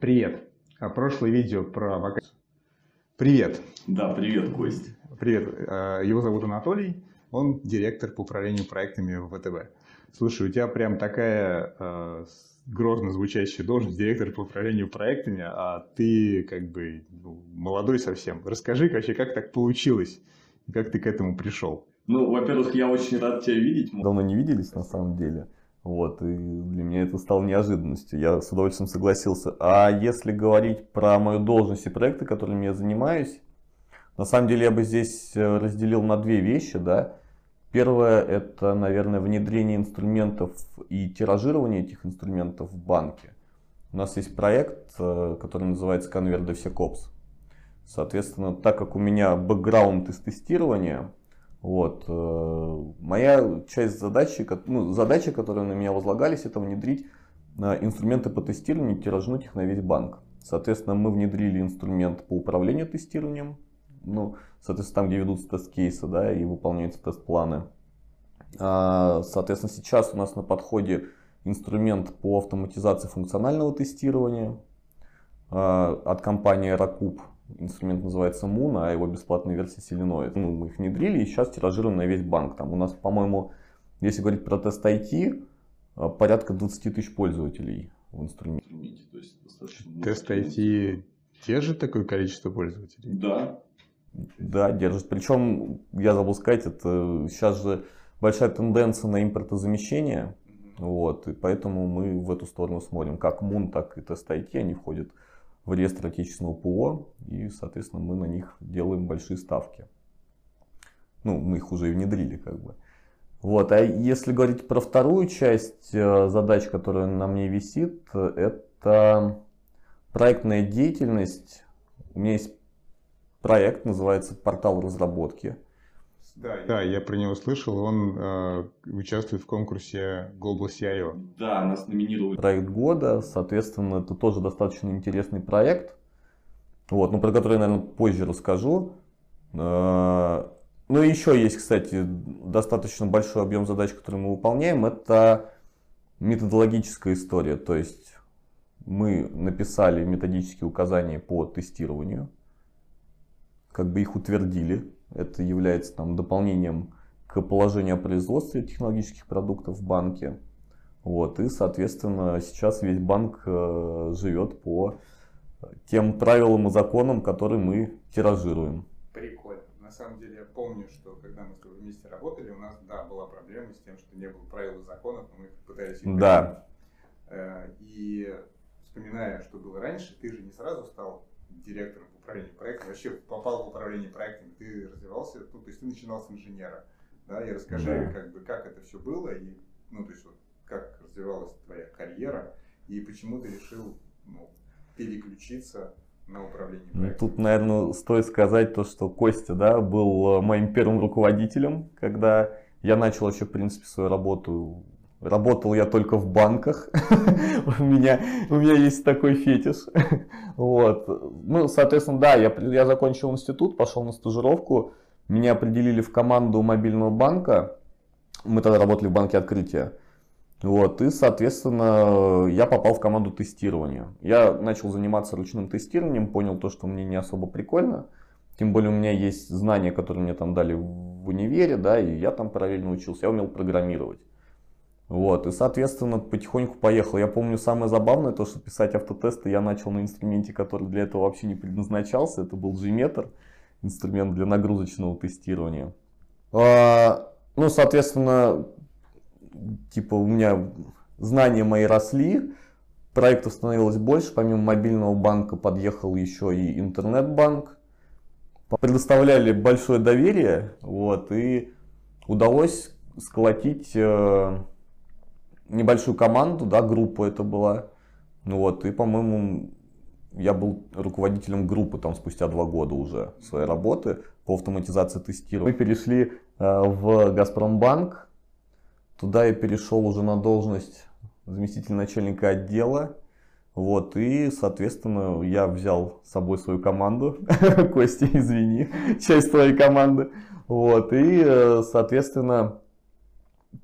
Привет. А прошлое видео про вакансию. Привет. Да, привет, Кость. Привет. А, его зовут Анатолий. Он директор по управлению проектами в ВТБ. Слушай, у тебя прям такая э, грозно звучащая должность директор по управлению проектами, а ты как бы ну, молодой совсем. Расскажи вообще, как так получилось, как ты к этому пришел? Ну, во-первых, я очень рад тебя видеть. Мы давно не виделись на самом деле. Вот, и для меня это стало неожиданностью. Я с удовольствием согласился. А если говорить про мою должность и проекты, которыми я занимаюсь, на самом деле я бы здесь э, разделил на две вещи, да. Первое это, наверное, внедрение инструментов и тиражирование этих инструментов в банке. У нас есть проект, э, который называется Convert DevSecOps. Соответственно, так как у меня бэкграунд из тестирования, вот. Э, моя часть задачи, ну, задачи, которые на меня возлагались, это внедрить э, инструменты по тестированию и тиражнуть их на весь банк. Соответственно, мы внедрили инструмент по управлению тестированием. Ну, соответственно, там, где ведутся тест-кейсы, да, и выполняются тест-планы. А, соответственно, сейчас у нас на подходе инструмент по автоматизации функционального тестирования а, от компании Rakup инструмент называется Moon, а его бесплатная версия Selenoid. Ну, мы их внедрили и сейчас тиражируем на весь банк. Там у нас, по-моему, если говорить про тест IT, а, порядка 20 тысяч пользователей в инструменте. Тест IT же такое количество пользователей? Да. Да, держит. Причем, я забыл сказать, это сейчас же большая тенденция на импортозамещение. Вот, и поэтому мы в эту сторону смотрим. Как Moon, так и тест IT, они входят в реестр отечественного ПО, и, соответственно, мы на них делаем большие ставки. Ну, мы их уже и внедрили, как бы. Вот, а если говорить про вторую часть э, задач, которая на мне висит, это проектная деятельность. У меня есть проект, называется «Портал разработки». Да, да, я про него слышал. Он э, участвует в конкурсе Global CIO. Да, нас номинировали. Проект года, соответственно, это тоже достаточно интересный проект. Вот, ну, про который я, наверное, позже расскажу. Э, ну, и еще есть, кстати, достаточно большой объем задач, которые мы выполняем. Это методологическая история. То есть мы написали методические указания по тестированию, как бы их утвердили это является там, дополнением к положению о производстве технологических продуктов в банке. Вот, и, соответственно, сейчас весь банк э, живет по тем правилам и законам, которые мы тиражируем. Прикольно. На самом деле я помню, что когда мы с тобой вместе работали, у нас, да, была проблема с тем, что не было правил и законов, но мы пытались их Да. Э, и вспоминая, что было раньше, ты же не сразу стал директором по управлению проектом, вообще попал в управление проектами, ты развивался, ну, то есть ты начинал с инженера, да, и расскажи, да. как бы, как это все было, и, ну, то есть, вот, как развивалась твоя карьера, и почему ты решил, ну, переключиться на управление ну, проектом? Тут, наверное, стоит сказать то, что Костя, да, был э, моим первым руководителем, когда я начал вообще, в принципе, свою работу Работал я только в банках. у, меня, у меня есть такой фетиш. вот. Ну, соответственно, да, я, я закончил институт, пошел на стажировку. Меня определили в команду мобильного банка. Мы тогда работали в банке открытия. Вот, и, соответственно, я попал в команду тестирования. Я начал заниматься ручным тестированием, понял то, что мне не особо прикольно. Тем более у меня есть знания, которые мне там дали в универе, да, и я там параллельно учился. Я умел программировать. Вот, и, соответственно, потихоньку поехал. Я помню, самое забавное, то, что писать автотесты я начал на инструменте, который для этого вообще не предназначался. Это был Gmeter, инструмент для нагрузочного тестирования. А, ну, соответственно, типа у меня знания мои росли, проектов становилось больше. Помимо мобильного банка подъехал еще и интернет-банк. Предоставляли большое доверие, вот, и удалось сколотить э, небольшую команду, да, группу это была. Ну вот, и, по-моему, я был руководителем группы там спустя два года уже своей работы по автоматизации тестирования. Мы перешли э, в Газпромбанк. Туда я перешел уже на должность заместителя начальника отдела. Вот, и, соответственно, я взял с собой свою команду. Костя, извини, часть твоей команды. Вот, и, э, соответственно,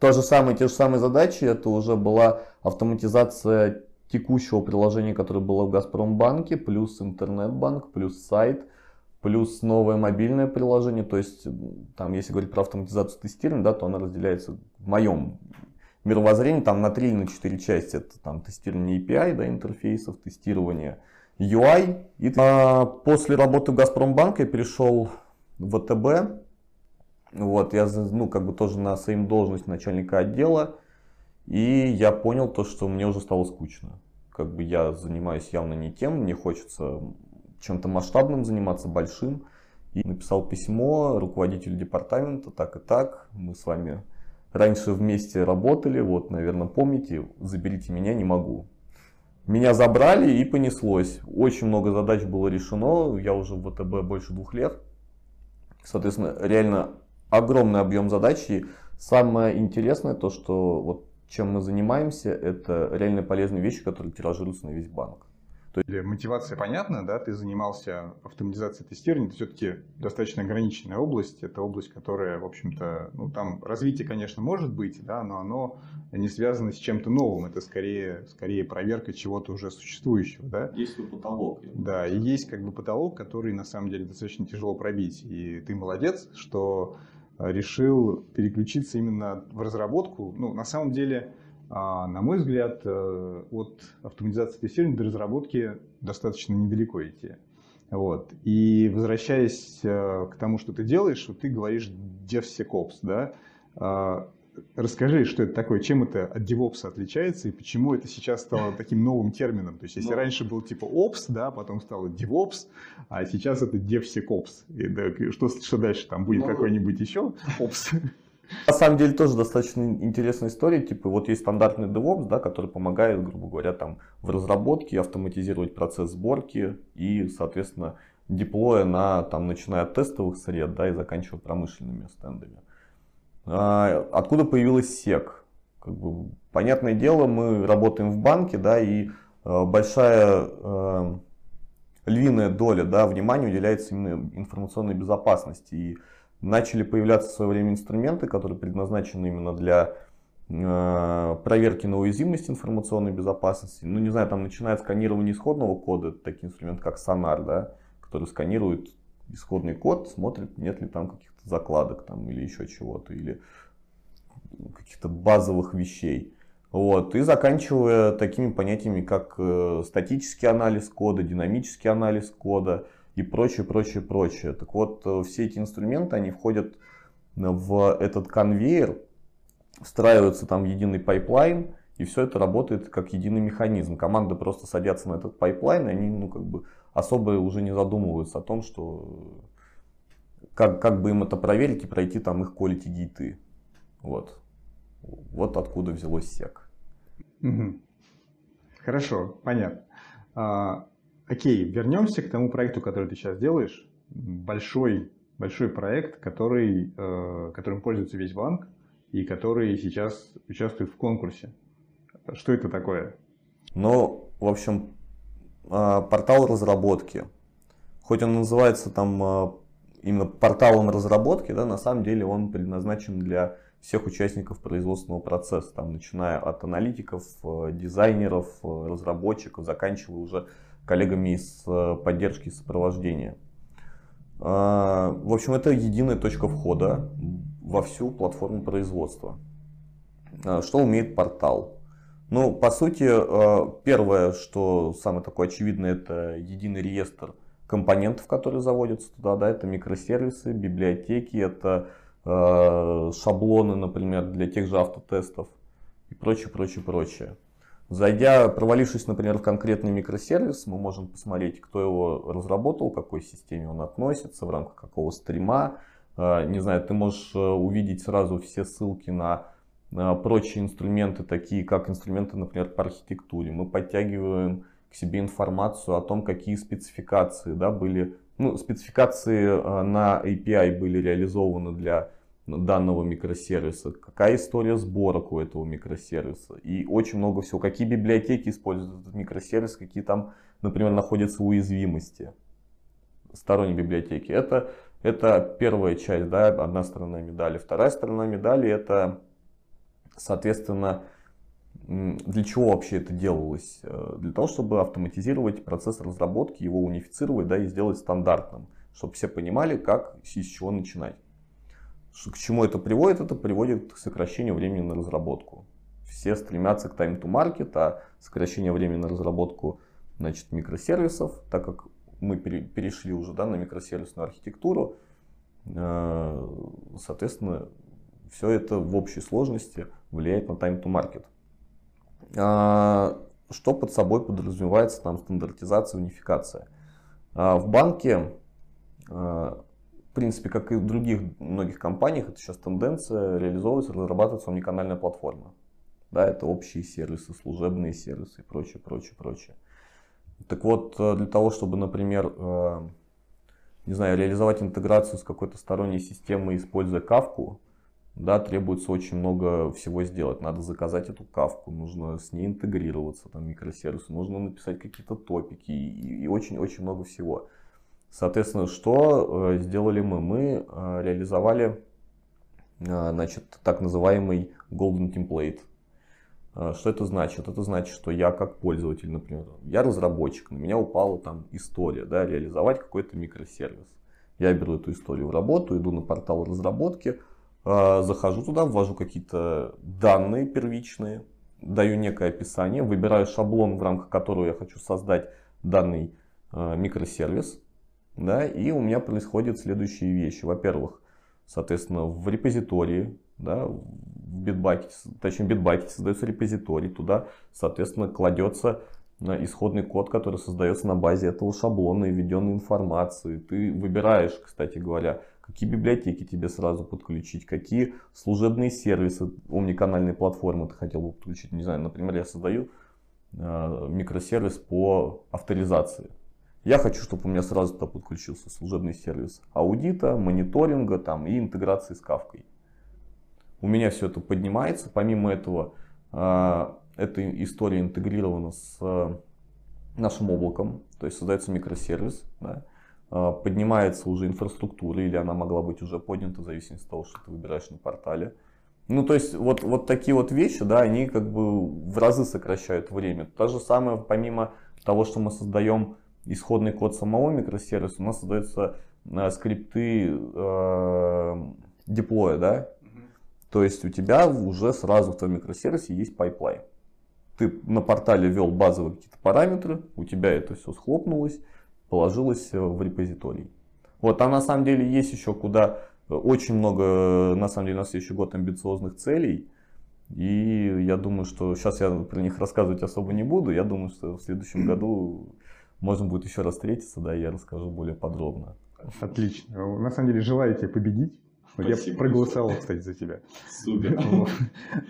то же самое, те же самые задачи, это уже была автоматизация текущего приложения, которое было в Газпромбанке, плюс интернет-банк, плюс сайт, плюс новое мобильное приложение. То есть, там, если говорить про автоматизацию тестирования, да, то она разделяется в моем мировоззрении там на 3 или на 4 части. Это там тестирование API, да, интерфейсов, тестирование UI. И, а, после работы в Газпромбанке я перешел в ВТБ. Вот, я ну, как бы тоже на своим должность начальника отдела. И я понял то, что мне уже стало скучно. Как бы я занимаюсь явно не тем, мне хочется чем-то масштабным заниматься, большим. И написал письмо руководителю департамента, так и так, мы с вами раньше вместе работали, вот, наверное, помните, заберите меня, не могу. Меня забрали и понеслось. Очень много задач было решено, я уже в ВТБ больше двух лет. Соответственно, реально огромный объем задач. И самое интересное то, что вот чем мы занимаемся, это реально полезные вещи, которые тиражируются на весь банк. То есть мотивация понятна, да, ты занимался автоматизацией тестирования, это все-таки достаточно ограниченная область, это область, которая, в общем-то, ну там развитие, конечно, может быть, да, но оно не связано с чем-то новым, это скорее, скорее проверка чего-то уже существующего, да. Есть свой потолок. Да, и есть как бы потолок, который на самом деле достаточно тяжело пробить, и ты молодец, что решил переключиться именно в разработку. Ну, на самом деле, а, на мой взгляд, э, от автоматизации тестирования до разработки достаточно недалеко идти. Вот. И возвращаясь э, к тому, что ты делаешь, вот ты говоришь DevSecOps, да? Расскажи, что это такое, чем это от DevOps отличается и почему это сейчас стало таким новым термином. То есть, если ну, раньше был типа Ops, да, потом стало DevOps, а сейчас это DevSecOps. И, да, что, что дальше? Там будет ну, какой-нибудь еще Ops? На самом деле тоже достаточно интересная история. Типа вот есть стандартный DevOps, да, который помогает, грубо говоря, там в разработке автоматизировать процесс сборки и, соответственно, деплоя на, там, начиная от тестовых сред, да, и заканчивая промышленными стендами. А, откуда появилась СЕК? Как бы, понятное дело, мы работаем в банке, да, и э, большая э, львиная доля да, внимания уделяется именно информационной безопасности. И начали появляться в свое время инструменты, которые предназначены именно для э, проверки на уязвимость информационной безопасности. Ну, не знаю, там начинает сканирование исходного кода, такие инструменты, как Sonar, да, который сканирует исходный код, смотрит, нет ли там каких-то закладок там, или еще чего-то, или каких-то базовых вещей. Вот. И заканчивая такими понятиями, как э, статический анализ кода, динамический анализ кода, и прочее, прочее, прочее. Так вот, э, все эти инструменты, они входят в этот конвейер, встраиваются там единый pipeline, и все это работает как единый механизм. Команды просто садятся на этот pipeline, и они ну, как бы особо уже не задумываются о том, что как, как бы им это проверить и пройти там их quality гейты. Вот. Вот откуда взялось сек. Хорошо, понятно. А, Окей, вернемся к тому проекту, который ты сейчас делаешь. Большой, большой проект, который, э, которым пользуется весь банк и который сейчас участвует в конкурсе. Что это такое? Ну, в общем, э, портал разработки. Хоть он называется там э, именно порталом разработки, да, на самом деле он предназначен для всех участников производственного процесса, там, начиная от аналитиков, э, дизайнеров, э, разработчиков, заканчивая уже коллегами из э, поддержки и сопровождения. А, в общем, это единая точка входа во всю платформу производства. А, что умеет портал? Ну, по сути, первое, что самое такое очевидное, это единый реестр компонентов, которые заводятся туда, да, это микросервисы, библиотеки, это э, шаблоны, например, для тех же автотестов и прочее, прочее, прочее. Зайдя, провалившись, например, в конкретный микросервис, мы можем посмотреть, кто его разработал, к какой системе он относится, в рамках какого стрима. А, не знаю, ты можешь э, увидеть сразу все ссылки на прочие инструменты, такие как инструменты, например, по архитектуре. Мы подтягиваем себе информацию о том, какие спецификации да, были, ну, спецификации э, на API были реализованы для данного микросервиса, какая история сборок у этого микросервиса и очень много всего, какие библиотеки используют этот микросервис, какие там, например, находятся уязвимости сторонней библиотеки. Это, это первая часть, да, одна сторона медали. Вторая сторона медали это, соответственно, Для чего вообще это делалось? Э, для того, чтобы автоматизировать процесс разработки, его унифицировать да, и сделать стандартным, чтобы все понимали, как и с чего начинать. К чему это приводит? Это приводит к сокращению времени на разработку. Все стремятся к time to market, а сокращение времени на разработку значит, микросервисов, так как мы перешли уже да, на микросервисную архитектуру, э, соответственно, все это в общей сложности влияет на time to market. А, что под собой подразумевается там стандартизация, унификация? А, в банке, а, в принципе, как и в других многих компаниях, это сейчас тенденция реализовывается, разрабатывается омниканальная платформа. Да, это общие сервисы, служебные сервисы и прочее, прочее, прочее. Так вот, для того, чтобы, например, не знаю, реализовать интеграцию с какой-то сторонней системой, используя кавку, да, требуется очень много всего сделать. Надо заказать эту кавку, нужно с ней интегрироваться, там, микросервисы, нужно написать какие-то топики и очень-очень много всего. Соответственно, что э, сделали мы? Мы э, реализовали э, значит, так называемый Golden Template. Что это значит? Это значит, что я как пользователь, например, я разработчик, на меня упала там история, да, реализовать какой-то микросервис. Я беру эту историю в работу, иду на портал разработки, захожу туда, ввожу какие-то данные первичные, даю некое описание, выбираю шаблон, в рамках которого я хочу создать данный а, микросервис. Да, и у меня происходят следующие вещи. Во-первых, соответственно, в репозитории, да, в битбакете, точнее в битбакете создается репозиторий, туда, соответственно, кладется а, исходный код, который создается на базе этого шаблона и введенной информации. Ты выбираешь, кстати говоря, какие библиотеки тебе сразу подключить, какие служебные сервисы омниканальной платформы ты хотел бы подключить. Не знаю, например, я создаю э, микросервис по авторизации. Я хочу, чтобы у меня сразу туда подключился служебный сервис аудита, мониторинга там, и интеграции с кавкой. У меня все это поднимается. Помимо этого, э, эта история интегрирована с э, нашим облаком. То есть создается микросервис. Да, поднимается уже инфраструктура, или она могла быть уже поднята, в зависимости от того, что ты выбираешь на портале. Ну, то есть, вот, вот такие вот вещи, да, они как бы в разы сокращают время. То же самое, помимо того, что мы создаем исходный код самого микросервиса, у нас создаются э, скрипты э, деплоя, да. То есть, у тебя уже сразу в твоем микросервисе есть pipeline. Ты на портале ввел базовые какие-то параметры, у тебя это все схлопнулось, положилось э, в репозиторий. Вот, а на самом деле есть еще куда, э, очень много, э, на самом деле есть еще год амбициозных целей. И я думаю, что сейчас я про них рассказывать особо не буду. Я думаю, что в следующем году можно будет еще раз встретиться, да, и я расскажу более подробно. Отлично. На самом деле желаю тебе победить. Спасибо Я проголосовал, кстати, за тебя. Супер.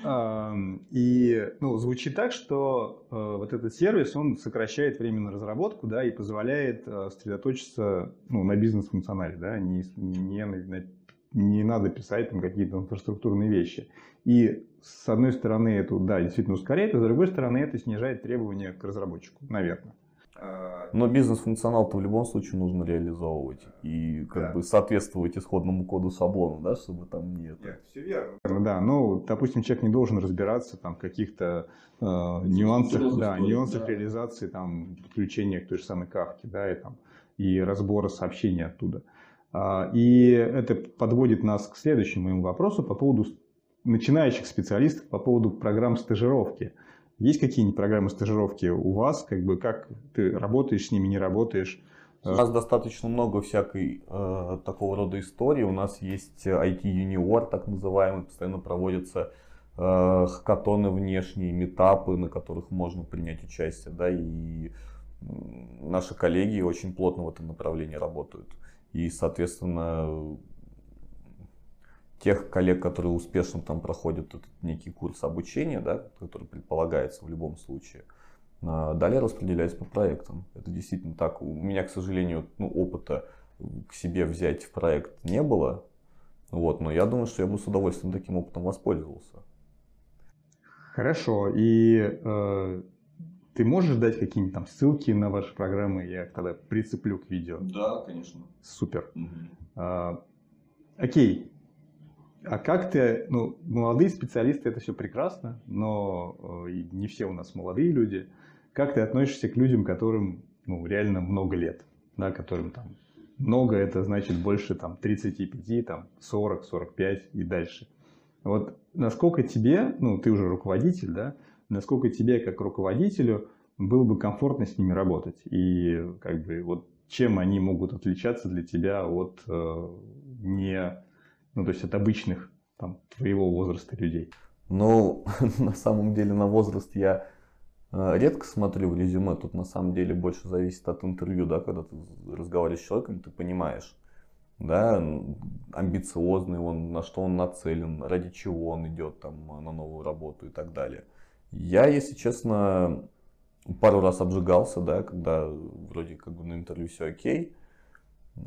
И ну, звучит так, что э, вот этот сервис, он сокращает время на разработку, да, и позволяет э, сосредоточиться ну, на бизнес-функционале, да, не, не, на, не надо писать там какие-то инфраструктурные вещи. И с одной стороны это, да, действительно ускоряет, а с другой стороны это снижает требования к разработчику, наверное. Но бизнес-функционал-то в любом случае нужно реализовывать и как да. бы соответствовать исходному коду шаблона, да, чтобы там нет. Нет, все верно. Да, ну, допустим, человек не должен разбираться там в каких-то э, нюансах, да, нюансах да. реализации, там, подключения к той же самой кавке, да, и там, и разбора сообщений оттуда. А, и это подводит нас к следующему моему вопросу по поводу начинающих специалистов, по поводу программ стажировки. Есть какие-нибудь программы стажировки у вас? Как бы как ты работаешь с ними, не работаешь? У нас достаточно много всякой э, такого рода истории. У нас есть IT Junior, так называемый, постоянно проводятся э, хакатоны внешние, метапы, на которых можно принять участие. Да, и наши коллеги очень плотно в этом направлении работают. И, соответственно, тех коллег, которые успешно там проходят этот некий курс обучения, да, который предполагается в любом случае, а, далее распределяется по проектам. Это действительно так. У меня, к сожалению, ну, опыта к себе взять в проект не было. Вот, но я думаю, что я бы с удовольствием таким опытом воспользовался. Хорошо. И э, ты можешь дать какие-нибудь там ссылки на ваши программы? Я тогда прицеплю к видео. Да, конечно. Супер. Угу. Э, окей. А как ты, ну, молодые специалисты это все прекрасно, но э, не все у нас молодые люди. Как ты относишься к людям, которым ну, реально много лет, да, которым там много, это значит больше там 35, там 40, 45 и дальше. Вот насколько тебе, ну ты уже руководитель, да, насколько тебе как руководителю было бы комфортно с ними работать и как бы вот чем они могут отличаться для тебя от э, не, ну то есть от обычных там твоего возраста людей? Ну, на самом деле на возраст я э, редко смотрю в резюме. Тут на самом деле больше зависит от интервью, да, когда ты разговариваешь с человеком, ты понимаешь, да, амбициозный он, на что он нацелен, ради чего он идет там на новую работу и так далее. Я, если честно, пару раз обжигался, да, когда вроде как бы на интервью все окей,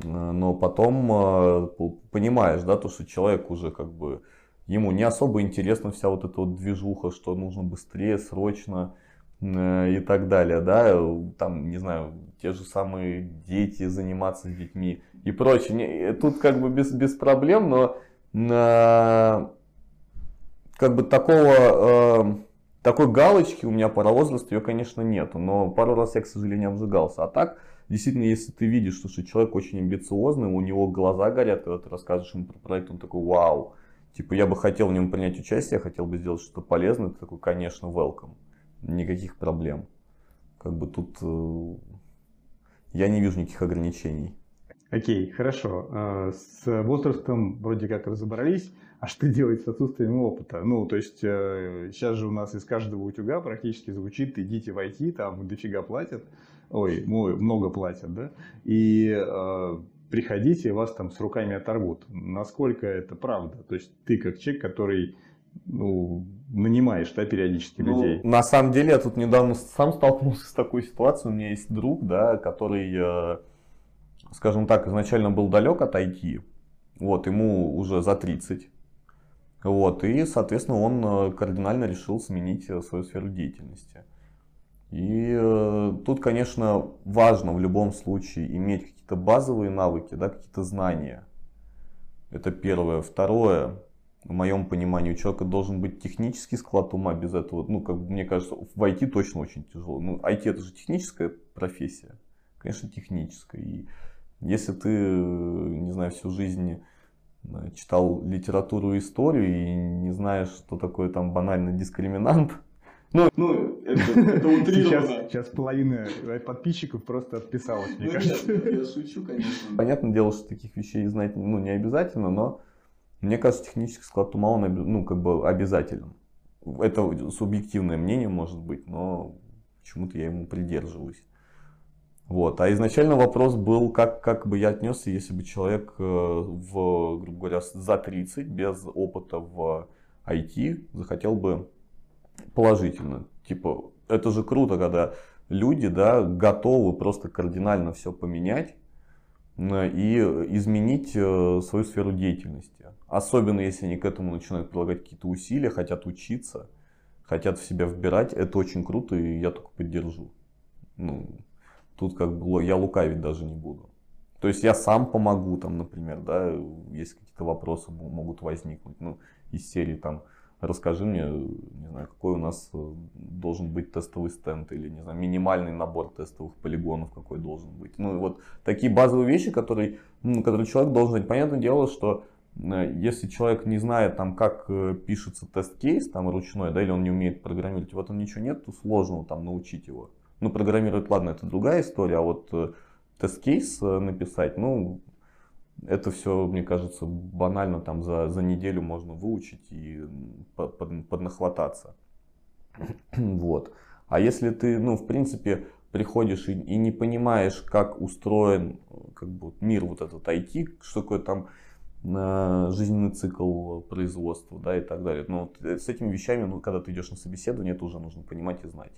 но потом э, понимаешь, да, то, что человек уже как бы, ему не особо интересна вся вот эта вот движуха, что нужно быстрее, срочно э, и так далее, да, там, не знаю, те же самые дети, заниматься с детьми и прочее. Тут как бы без, без проблем, но э, как бы такого такой галочки у меня по возрасту, ее, конечно, нету, но пару раз я, к сожалению, обжигался. А так, действительно, если ты видишь, что, человек очень амбициозный, у него глаза горят, когда ты рассказываешь ему про проект, он такой, вау, типа, я бы хотел в нем принять участие, хотел бы сделать что-то полезное, ты такой, конечно, welcome, никаких проблем. Как бы тут э, я не вижу никаких ограничений. Окей, хорошо. А, с возрастом вроде как разобрались а что делать с отсутствием опыта? Ну, то есть э, сейчас же у нас из каждого утюга практически звучит «идите в IT, там дофига платят». Ой, много платят, да? И э, приходите, вас там с руками оторвут. Насколько это правда? То есть ты как человек, который ну, нанимаешь, да, периодически ну, людей. На самом деле, я тут недавно сам столкнулся с такой ситуацией. У меня есть друг, да, который, э, скажем так, изначально был далек от IT. Вот, ему уже за 30. Вот, и, соответственно, он э, кардинально решил сменить э, свою сферу деятельности. Э, тут, конечно, важно в любом случае иметь какие-то базовые навыки, да, какие-то знания. Это первое. Второе, в моем понимании, у человека должен быть технический склад ума без этого. Ну, как мне кажется, в IT точно очень тяжело. Ну, IT это же техническая профессия. Конечно, техническая. И если ты, не знаю, всю жизнь читал литературу и историю и не знаешь, что такое там банальный дискриминант. Ну, ну это, это утрировано. Сейчас, сейчас половина подписчиков просто отписалась, мне ну, кажется. Нет, я шучу, конечно. Понятное дело, что таких вещей знать ну, не обязательно, но мне кажется, технический склад ума, он ну, как бы обязателен. Это субъективное мнение может быть, но почему-то я ему придерживаюсь. Вот. А изначально вопрос был, как, как бы я отнесся, если бы человек э, в, грубо говоря, за 30, без опыта в IT, захотел бы положительно. Типа, это же круто, когда люди да, готовы просто кардинально все поменять и изменить э, свою сферу деятельности. Особенно если они к этому начинают прилагать какие-то усилия, хотят учиться, хотят в себя вбирать. Это очень круто, и я только поддержу. Ну, Тут как бы я лукавить даже не буду. То есть я сам помогу, там, например, да, если какие-то вопросы могут возникнуть, ну, из серии там, расскажи мне, не знаю, какой у нас э, должен быть тестовый стенд или, не знаю, минимальный набор тестовых полигонов какой должен быть. Ну, и вот такие базовые вещи, которые, ну, которые человек должен знать. Понятное дело, что э, если человек не знает, там, как э, пишется тест-кейс, там, ручной, да, или он не умеет программировать, в этом ничего нет, то сложно там научить его. Ну, программировать, ладно, это другая история, а вот тест-кейс написать, ну, это все, мне кажется, банально там за, за неделю можно выучить и под, под, поднахвататься. вот. А если ты, ну, в принципе, приходишь и, и не понимаешь, как устроен как бы, мир вот этот IT, что такое там э, жизненный цикл производства, да, и так далее. Но вот с этими вещами, ну, когда ты идешь на собеседование, это уже нужно понимать и знать.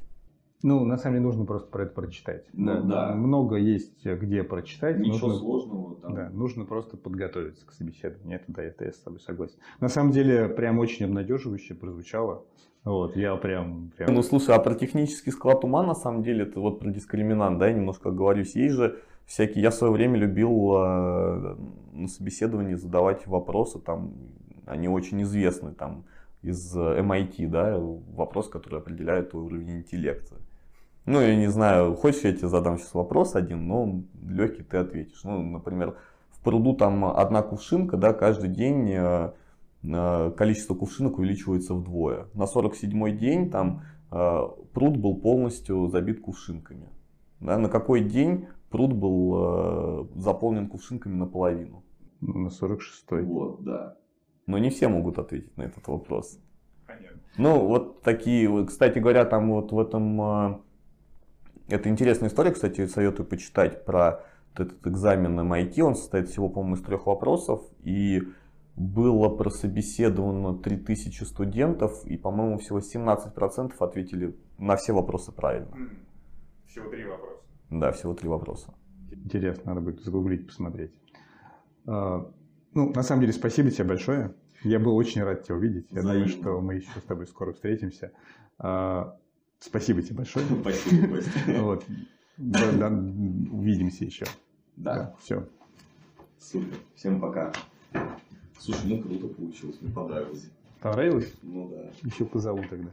Ну, на самом деле, нужно просто про это прочитать. Ну, да. Много есть где прочитать. Ничего нужно, сложного. Там. Да, нужно просто подготовиться к собеседованию. Это, да, это я с тобой согласен. На самом деле, прям очень обнадеживающе прозвучало. Вот, я прям, прям... Ну, слушай, а про технический склад ума, на самом деле, это вот про дискриминант, да, я немножко оговорюсь. Есть же всякие... Я в свое время любил э, на собеседовании задавать вопросы, там, они очень известны там из MIT, да, вопрос, который определяет твой уровень интеллекта. Ну, я не знаю, хочешь, я тебе задам сейчас вопрос один, но он легкий, ты ответишь. Ну, например, в пруду там одна кувшинка, да, каждый день э, э, количество кувшинок увеличивается вдвое. На 47-й день там э, пруд был полностью забит кувшинками. Да, на какой день пруд был заполнен кувшинками наполовину? На 46-й. Вот, да. Но не все могут ответить на этот вопрос. Понятно. Ну, вот такие, кстати говоря, там вот в этом это интересная история, кстати, советую почитать про этот экзамен MIT. Он состоит всего, по-моему, из трех вопросов. И было прособеседовано 3000 студентов, и, по-моему, всего 17% ответили на все вопросы правильно. Всего три вопроса. Да, всего три вопроса. Интересно, надо будет загуглить, посмотреть. А, Ну, на самом деле, спасибо тебе большое. Я был очень рад тебя увидеть. Я думаю, Взаимно. что мы еще с тобой скоро встретимся. Спасибо тебе большое. Спасибо, Костя. Вот. Увидимся еще. Да, Все. супер. Всем пока. Слушай, ну круто получилось, мне понравилось. Понравилось? Ну да. Еще позову тогда.